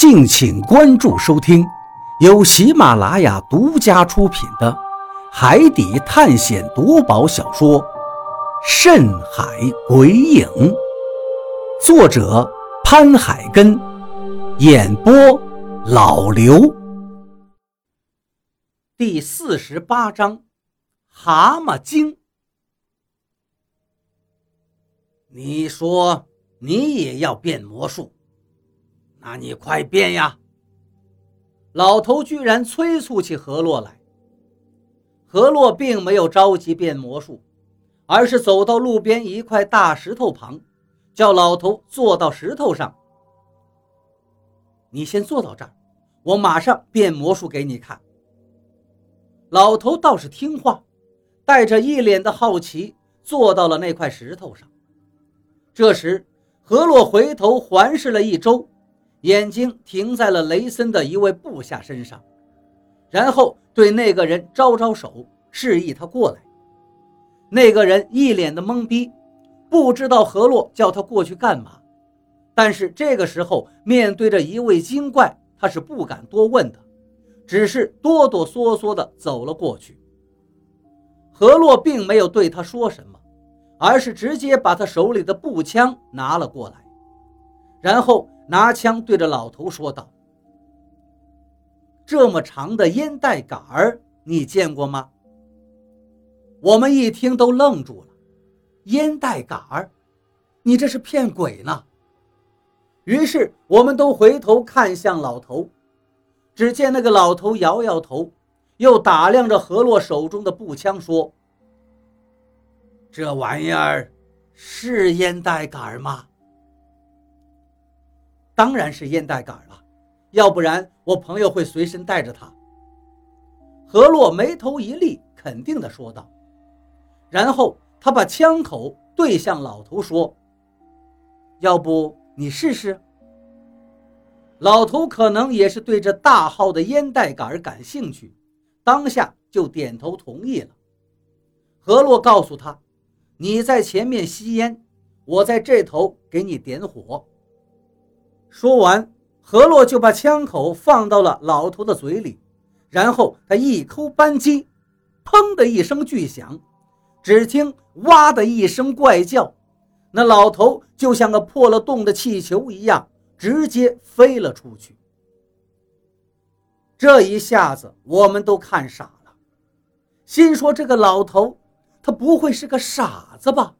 敬请关注收听，由喜马拉雅独家出品的《海底探险夺宝小说》《深海鬼影》，作者潘海根，演播老刘。第四十八章，蛤蟆精。你说你也要变魔术？那你快变呀！老头居然催促起何洛来。何洛并没有着急变魔术，而是走到路边一块大石头旁，叫老头坐到石头上。你先坐到这儿，我马上变魔术给你看。老头倒是听话，带着一脸的好奇坐到了那块石头上。这时，何洛回头环视了一周。眼睛停在了雷森的一位部下身上，然后对那个人招招手，示意他过来。那个人一脸的懵逼，不知道何洛叫他过去干嘛。但是这个时候面对着一位精怪，他是不敢多问的，只是哆哆嗦嗦地走了过去。何洛并没有对他说什么，而是直接把他手里的步枪拿了过来，然后。拿枪对着老头说道：“这么长的烟袋杆儿，你见过吗？”我们一听都愣住了。烟袋杆儿，你这是骗鬼呢？于是我们都回头看向老头，只见那个老头摇摇头，又打量着何洛手中的步枪，说：“这玩意儿是烟袋杆吗？”当然是烟袋杆了，要不然我朋友会随身带着它。何洛眉头一立，肯定地说道。然后他把枪口对向老头，说：“要不你试试？”老头可能也是对这大号的烟袋杆感兴趣，当下就点头同意了。何洛告诉他：“你在前面吸烟，我在这头给你点火。”说完，何洛就把枪口放到了老头的嘴里，然后他一扣扳机，砰的一声巨响，只听“哇”的一声怪叫，那老头就像个破了洞的气球一样，直接飞了出去。这一下子，我们都看傻了，心说这个老头，他不会是个傻子吧？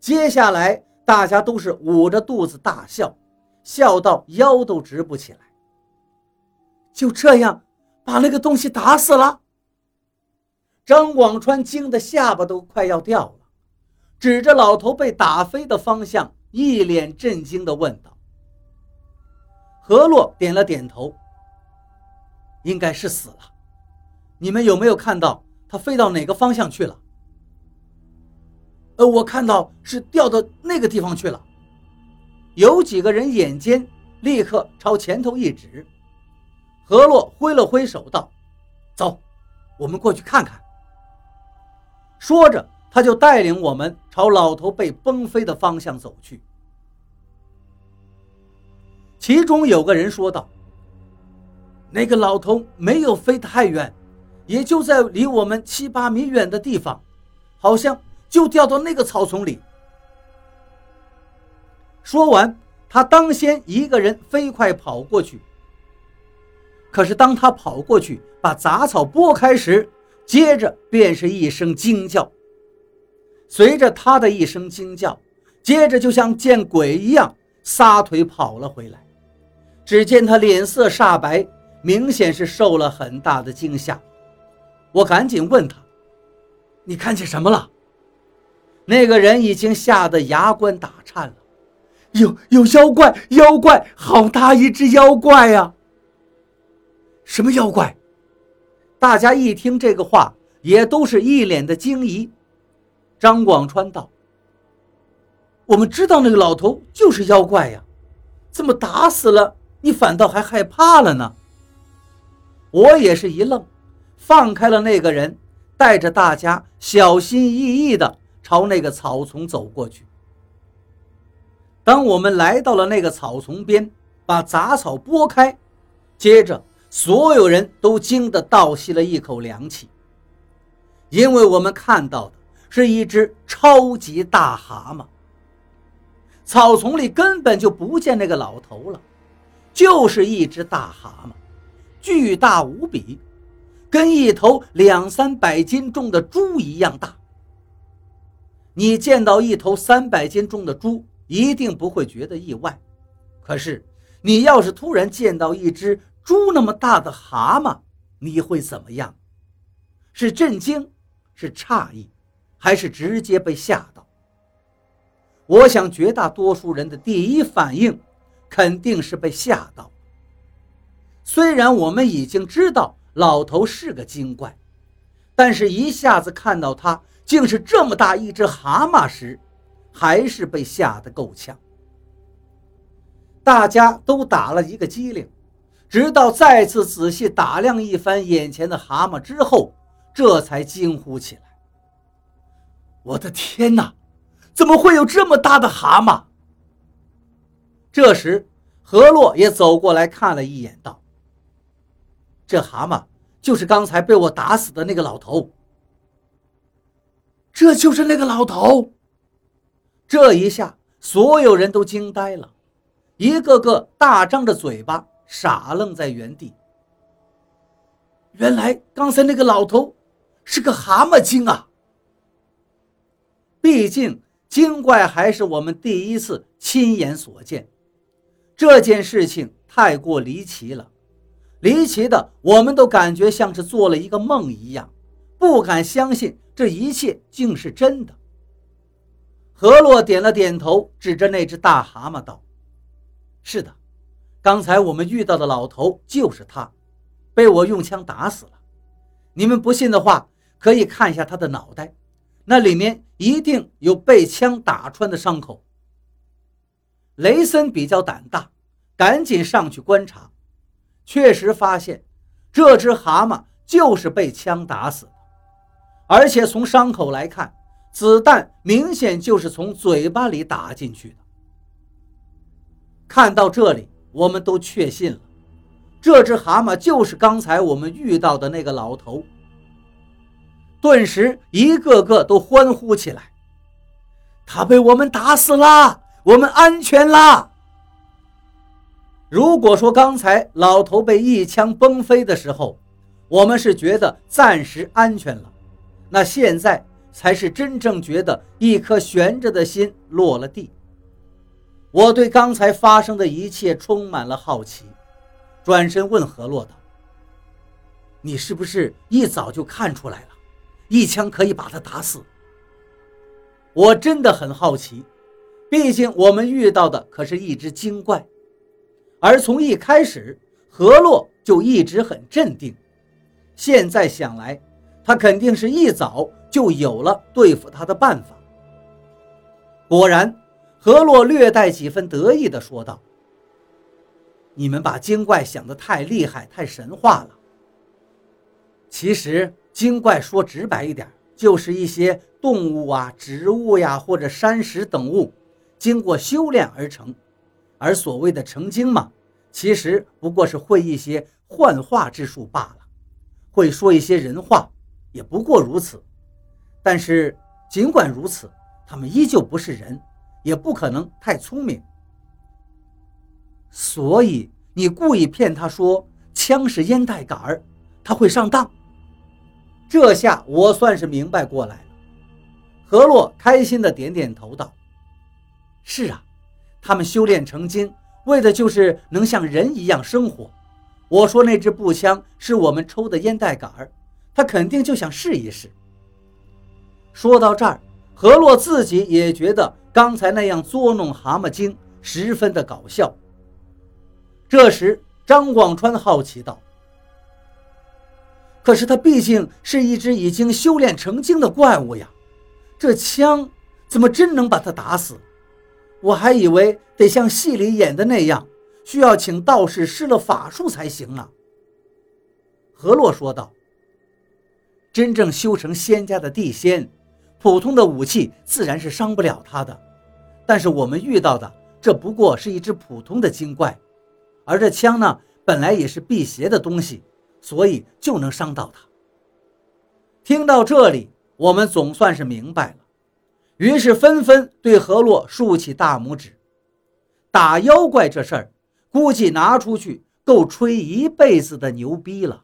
接下来，大家都是捂着肚子大笑。笑到腰都直不起来。就这样，把那个东西打死了。张广川惊得下巴都快要掉了，指着老头被打飞的方向，一脸震惊地问道：“何洛点了点头，应该是死了。你们有没有看到他飞到哪个方向去了？”“呃，我看到是掉到那个地方去了。”有几个人眼尖，立刻朝前头一指。何洛挥了挥手道：“走，我们过去看看。”说着，他就带领我们朝老头被崩飞的方向走去。其中有个人说道：“那个老头没有飞太远，也就在离我们七八米远的地方，好像就掉到那个草丛里。”说完，他当先一个人飞快跑过去。可是当他跑过去把杂草拨开时，接着便是一声惊叫。随着他的一声惊叫，接着就像见鬼一样撒腿跑了回来。只见他脸色煞白，明显是受了很大的惊吓。我赶紧问他：“你看见什么了？”那个人已经吓得牙关打颤了。有有妖怪，妖怪，好大一只妖怪呀！什么妖怪？大家一听这个话，也都是一脸的惊疑。张广川道：“我们知道那个老头就是妖怪呀，怎么打死了你反倒还害怕了呢？”我也是一愣，放开了那个人，带着大家小心翼翼地朝那个草丛走过去。当我们来到了那个草丛边，把杂草拨开，接着所有人都惊得倒吸了一口凉气，因为我们看到的是一只超级大蛤蟆。草丛里根本就不见那个老头了，就是一只大蛤蟆，巨大无比，跟一头两三百斤重的猪一样大。你见到一头三百斤重的猪，一定不会觉得意外。可是，你要是突然见到一只猪那么大的蛤蟆，你会怎么样？是震惊，是诧异，还是直接被吓到？我想，绝大多数人的第一反应肯定是被吓到。虽然我们已经知道老头是个精怪，但是一下子看到他。竟是这么大一只蛤蟆时，还是被吓得够呛。大家都打了一个激灵，直到再次仔细打量一番眼前的蛤蟆之后，这才惊呼起来：“我的天哪，怎么会有这么大的蛤蟆？”这时，何洛也走过来看了一眼，道：“这蛤蟆就是刚才被我打死的那个老头。”这就是那个老头。这一下，所有人都惊呆了，一个个大张着嘴巴，傻愣在原地。原来刚才那个老头是个蛤蟆精啊！毕竟精怪还是我们第一次亲眼所见，这件事情太过离奇了，离奇的我们都感觉像是做了一个梦一样，不敢相信。这一切竟是真的。何洛点了点头，指着那只大蛤蟆道：“是的，刚才我们遇到的老头就是他，被我用枪打死了。你们不信的话，可以看一下他的脑袋，那里面一定有被枪打穿的伤口。”雷森比较胆大，赶紧上去观察，确实发现这只蛤蟆就是被枪打死的。而且从伤口来看，子弹明显就是从嘴巴里打进去的。看到这里，我们都确信了，这只蛤蟆就是刚才我们遇到的那个老头。顿时，一个个都欢呼起来：“他被我们打死了，我们安全啦！”如果说刚才老头被一枪崩飞的时候，我们是觉得暂时安全了。那现在才是真正觉得一颗悬着的心落了地。我对刚才发生的一切充满了好奇，转身问何洛道：“你是不是一早就看出来了，一枪可以把他打死？”我真的很好奇，毕竟我们遇到的可是一只精怪，而从一开始何洛就一直很镇定。现在想来。他肯定是一早就有了对付他的办法。果然，何洛略带几分得意地说道：“你们把精怪想得太厉害、太神话了。其实，精怪说直白一点，就是一些动物啊、植物呀，或者山石等物，经过修炼而成。而所谓的成精嘛，其实不过是会一些幻化之术罢了，会说一些人话。”也不过如此，但是尽管如此，他们依旧不是人，也不可能太聪明。所以你故意骗他说枪是烟袋杆儿，他会上当。这下我算是明白过来了。何洛开心的点点头道：“是啊，他们修炼成精，为的就是能像人一样生活。我说那支步枪是我们抽的烟袋杆儿。”他肯定就想试一试。说到这儿，何洛自己也觉得刚才那样捉弄蛤蟆精十分的搞笑。这时，张广川好奇道：“可是他毕竟是一只已经修炼成精的怪物呀，这枪怎么真能把他打死？我还以为得像戏里演的那样，需要请道士施了法术才行呢。”何洛说道。真正修成仙家的地仙，普通的武器自然是伤不了他的。但是我们遇到的这不过是一只普通的精怪，而这枪呢，本来也是辟邪的东西，所以就能伤到他。听到这里，我们总算是明白了，于是纷纷对何洛竖起大拇指。打妖怪这事儿，估计拿出去够吹一辈子的牛逼了。